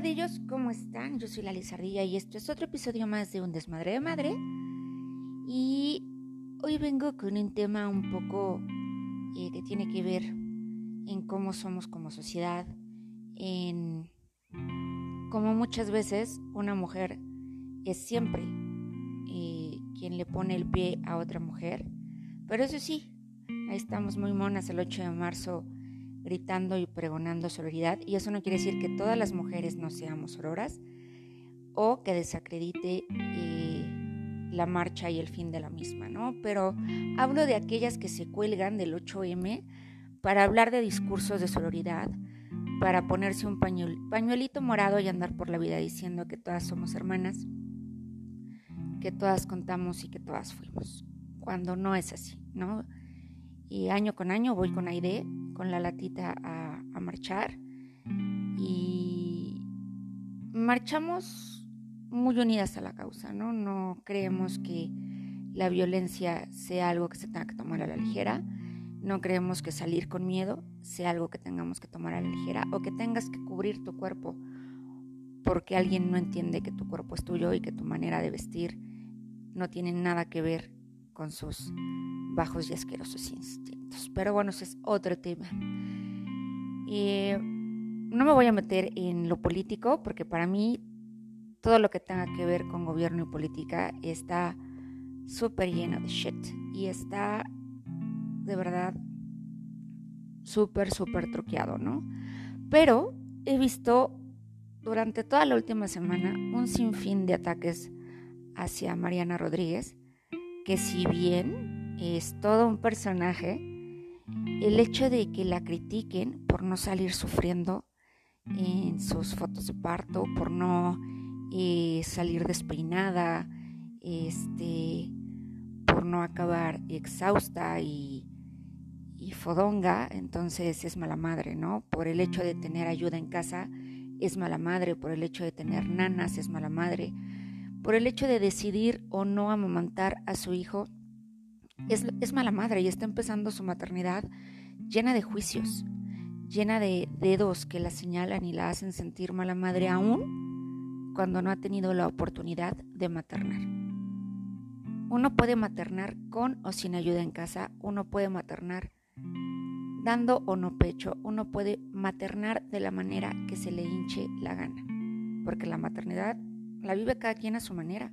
ardillos, ¿cómo están? Yo soy la Lizardilla y esto es otro episodio más de Un Desmadre de Madre. Y hoy vengo con un tema un poco eh, que tiene que ver en cómo somos como sociedad, en cómo muchas veces una mujer es siempre eh, quien le pone el pie a otra mujer. Pero eso sí, ahí estamos muy monas el 8 de marzo gritando y pregonando sororidad y eso no quiere decir que todas las mujeres no seamos sororas o que desacredite eh, la marcha y el fin de la misma, ¿no? Pero hablo de aquellas que se cuelgan del 8M para hablar de discursos de sororidad, para ponerse un pañuelito morado y andar por la vida diciendo que todas somos hermanas, que todas contamos y que todas fuimos, cuando no es así, ¿no? Y año con año voy con Aide con la latita a, marchar y marchamos muy unidas a la causa, ¿no? No creemos que la violencia sea algo que se tenga que tomar a la ligera, no creemos que salir con miedo sea algo que tengamos que tomar a la ligera o que tengas que cubrir tu cuerpo porque alguien no entiende que tu cuerpo es tuyo y que tu manera de vestir no tiene nada que ver con sus bajos y asquerosos instintos. Pero bueno, ese es otro tema. Y no me voy a meter en lo político porque para mí todo lo que tenga que ver con gobierno y política está súper lleno de shit y está de verdad súper, súper truqueado, ¿no? Pero he visto durante toda la última semana un sinfín de ataques hacia Mariana Rodríguez, que si bien es todo un personaje, el hecho de que la critiquen por no salir sufriendo en sus fotos de parto, por no eh, salir despeinada, este, por no acabar exhausta y, y fodonga, entonces es mala madre, ¿no? Por el hecho de tener ayuda en casa es mala madre, por el hecho de tener nanas es mala madre, por el hecho de decidir o no amamantar a su hijo es, mala madre y está empezando su maternidad llena de juicios, llena de dedos que la señalan y la hacen sentir mala madre aún cuando no ha tenido la oportunidad de maternar. Uno puede maternar con o sin ayuda en casa, uno puede maternar dando o no pecho, uno puede maternar de la manera que se le hinche la gana, porque la maternidad la vive cada quien a su manera.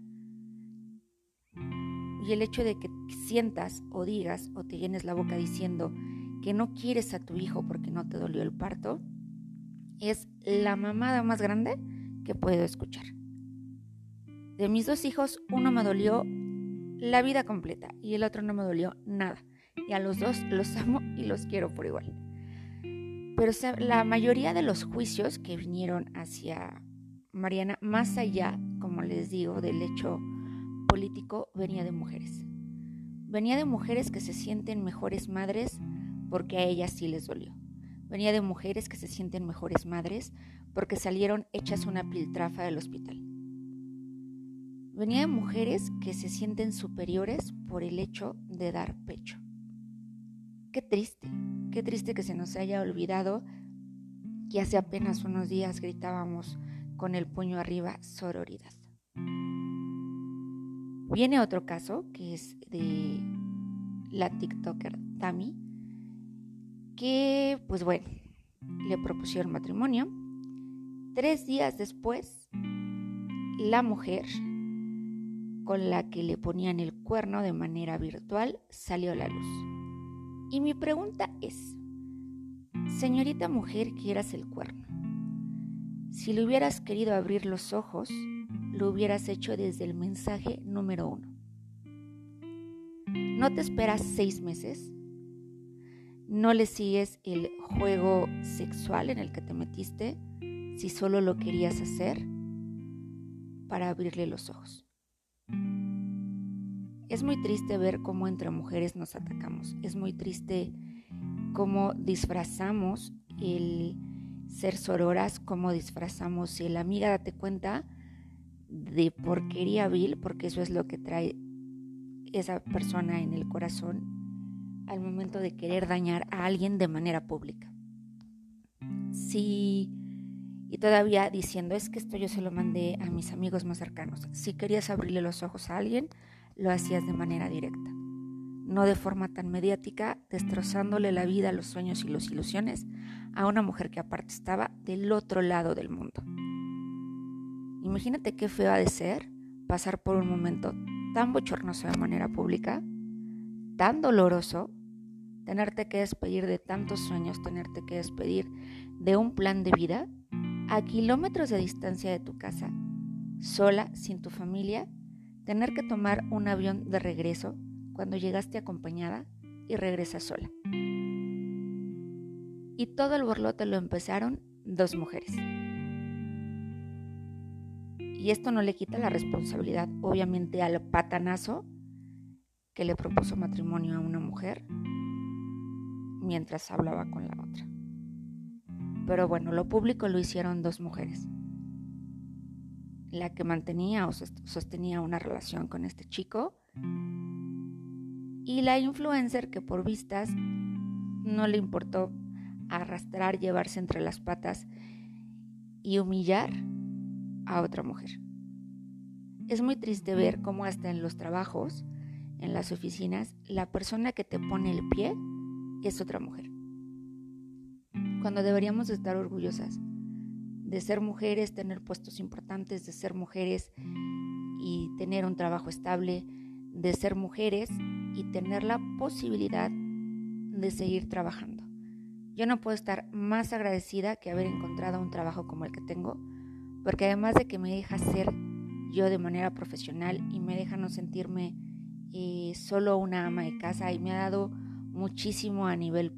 Y el hecho de que sientas o digas o te llenes la boca diciendo que no quieres a tu hijo porque no te dolió el parto, es la mamada más grande que puedo escuchar. De mis dos hijos, uno me dolió la vida completa y el otro no me dolió nada. Y a los dos los amo y los quiero por igual. Pero la mayoría de los juicios que vinieron hacia Mariana, más allá, como les digo, del hecho político venía de mujeres. Venía de mujeres que se sienten mejores madres porque a ellas sí les dolió. Venía de mujeres que se sienten mejores madres porque salieron hechas una piltrafa del hospital. Venía de mujeres que se sienten superiores por el hecho de dar pecho. Qué triste, qué triste que se nos haya olvidado que hace apenas unos días gritábamos con el puño arriba sororidad. Viene otro caso que es de la TikToker Tami, que pues bueno, le propusieron matrimonio. Tres días después, la mujer con la que le ponían el cuerno de manera virtual salió a la luz. Y mi pregunta es, señorita mujer que eras el cuerno, si le hubieras querido abrir los ojos, lo hubieras hecho desde el mensaje número uno. No te esperas seis meses, no le sigues el juego sexual en el que te metiste si solo lo querías hacer para abrirle los ojos. Es muy triste ver cómo entre mujeres nos atacamos. Es muy triste cómo disfrazamos el ser sororas, cómo disfrazamos el amiga, date cuenta de porquería vil, porque eso es lo que trae esa persona en el corazón al momento de querer dañar a alguien de manera pública. Si Y todavía diciendo, es que esto yo se lo mandé a mis amigos más cercanos. Si querías abrirle los ojos a alguien, lo hacías de manera directa, no de forma tan mediática, destrozándole la vida, los sueños y las ilusiones a una mujer que aparte estaba del otro lado del mundo. Imagínate qué feo ha de ser pasar por un momento tan bochornoso de manera pública, tan doloroso, tenerte que despedir de tantos sueños, tenerte que despedir de un plan de vida a kilómetros de distancia de tu casa, sola, sin tu familia, tener que tomar un avión de regreso cuando llegaste acompañada y regresas sola. Y todo el borlote lo empezaron dos mujeres. Y esto no le quita la responsabilidad, obviamente, al patanazo que le propuso matrimonio a una mujer mientras hablaba con la otra. Pero bueno, lo público lo hicieron dos mujeres. La que mantenía o sostenía una relación con este chico y la influencer que por vistas no le importó arrastrar, llevarse entre las patas y humillar a otra mujer. Es muy triste ver cómo hasta en los trabajos, en las oficinas, la persona que te pone el pie es otra mujer. Cuando deberíamos estar orgullosas de ser mujeres, tener puestos importantes, de ser mujeres y tener un trabajo estable, de ser mujeres y tener la posibilidad de seguir trabajando. Yo no puedo estar más agradecida que haber encontrado un trabajo como el que tengo, porque además de que me deja ser yo de manera profesional y me deja no sentirme eh, solo una ama de casa y me ha dado muchísimo a nivel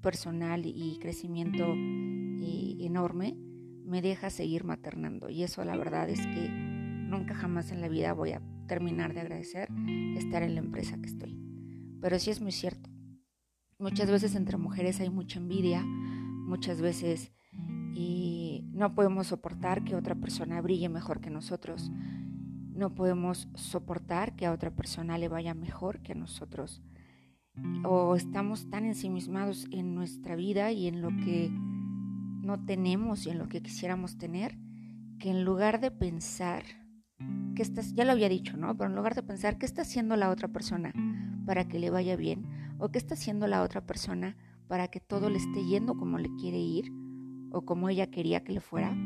personal y crecimiento eh, enorme, me deja seguir maternando. Y eso la verdad es que nunca jamás en la vida voy a terminar de agradecer estar en la empresa que estoy. Pero sí es muy cierto. Muchas veces entre mujeres hay mucha envidia, muchas veces y no podemos soportar que otra persona brille mejor que nosotros. No podemos soportar que a otra persona le vaya mejor que a nosotros. O estamos tan ensimismados en nuestra vida y en lo que no tenemos y en lo que quisiéramos tener, que en lugar de pensar, que estás, ya lo había dicho, ¿no? Pero en lugar de pensar qué está haciendo la otra persona para que le vaya bien, o qué está haciendo la otra persona para que todo le esté yendo como le quiere ir, o como ella quería que le fuera,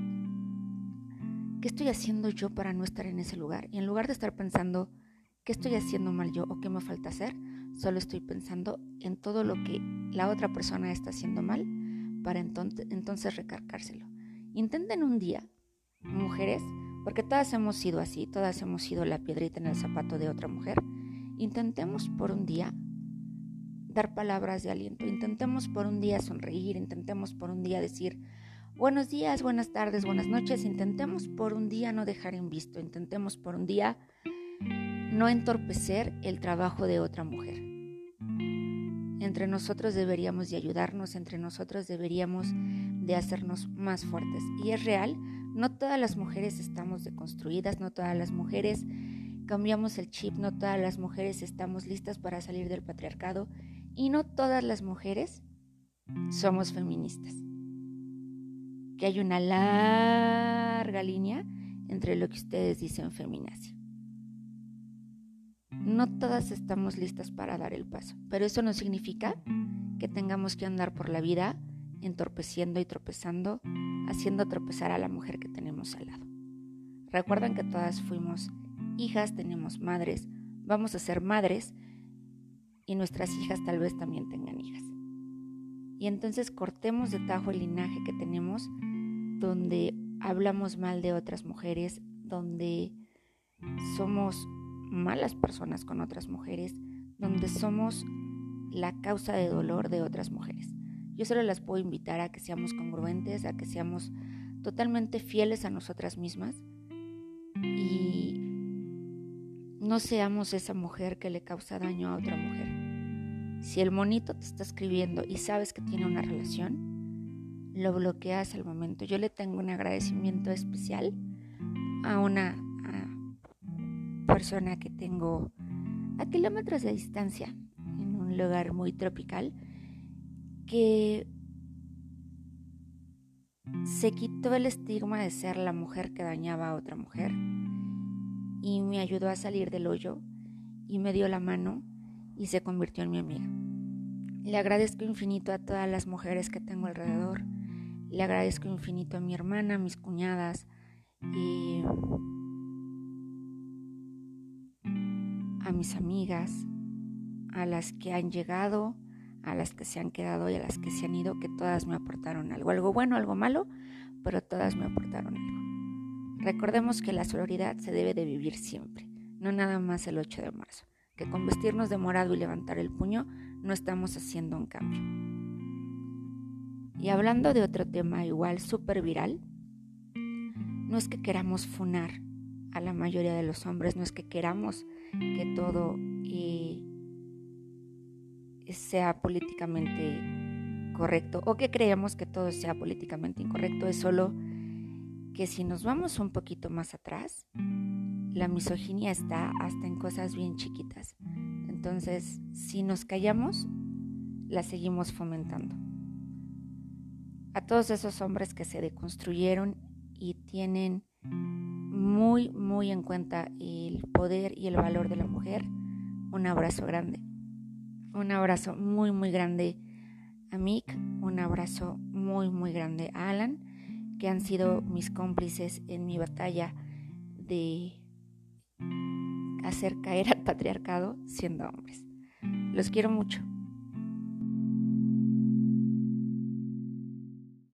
¿qué estoy haciendo yo para no estar en ese lugar? Y en lugar de estar pensando, ¿qué estoy haciendo mal yo o qué me falta hacer? Solo estoy pensando en todo lo que la otra persona está haciendo mal para entonces, entonces recargárselo. Intenten un día, mujeres, porque todas hemos sido así, todas hemos sido la piedrita en el zapato de otra mujer. Intentemos por un día dar palabras de aliento. Intentemos por un día sonreír, intentemos por un día decir buenos días, buenas tardes, buenas noches. Intentemos por un día no dejar en visto, intentemos por un día no entorpecer el trabajo de otra mujer. Entre nosotros deberíamos de ayudarnos, entre nosotros deberíamos de hacernos más fuertes. Y es real, no todas las mujeres estamos deconstruidas, no todas las mujeres cambiamos el chip, no todas las mujeres estamos listas para salir del patriarcado y no todas las mujeres somos feministas. Que hay una larga línea entre lo que ustedes dicen feminacia. No todas estamos listas para dar el paso, pero eso no significa que tengamos que andar por la vida entorpeciendo y tropezando, haciendo tropezar a la mujer que tenemos al lado. Recuerden que todas fuimos hijas, tenemos madres, vamos a ser madres y nuestras hijas tal vez también tengan hijas. Y entonces cortemos de tajo el linaje que tenemos donde hablamos mal de otras mujeres, donde somos malas personas con otras mujeres, donde somos la causa de dolor de otras mujeres. Yo solo las puedo invitar a que seamos congruentes, a que seamos totalmente fieles a nosotras mismas y no seamos esa mujer que le causa daño a otra mujer. Si el monito te está escribiendo y sabes que tiene una relación, lo bloqueas al momento. Yo le tengo un agradecimiento especial a una persona que tengo a kilómetros de distancia, en un lugar muy tropical, que se quitó el estigma de ser la mujer que dañaba a otra mujer y me ayudó a salir del hoyo y me dio la mano y se convirtió en mi amiga. Le agradezco infinito a todas las mujeres que tengo alrededor. Le agradezco infinito a mi hermana, a mis cuñadas y a mis amigas, a las que han llegado, a las que se han quedado y a las que se han ido, que todas me aportaron algo, algo bueno, algo malo, pero todas me aportaron algo. Recordemos que la sororidad se debe de vivir siempre, no nada más el 8 de marzo, que con vestirnos de morado y levantar el puño no estamos haciendo un cambio. Y hablando de otro tema igual súper viral, no es que queramos funar a la mayoría de los hombres, no es que queramos que todo sea políticamente correcto o que creamos que todo sea políticamente incorrecto, es solo que si nos vamos un poquito más atrás, la misoginia está hasta en cosas bien chiquitas. Entonces, si nos callamos, la seguimos fomentando. A todos esos hombres que se deconstruyeron y tienen muy, muy en cuenta el poder y el valor de la mujer, un abrazo grande. Un abrazo muy, muy grande a Mick, un abrazo muy, muy grande a Alan, que han sido mis cómplices en mi batalla de hacer caer al patriarcado siendo hombres. Los quiero mucho.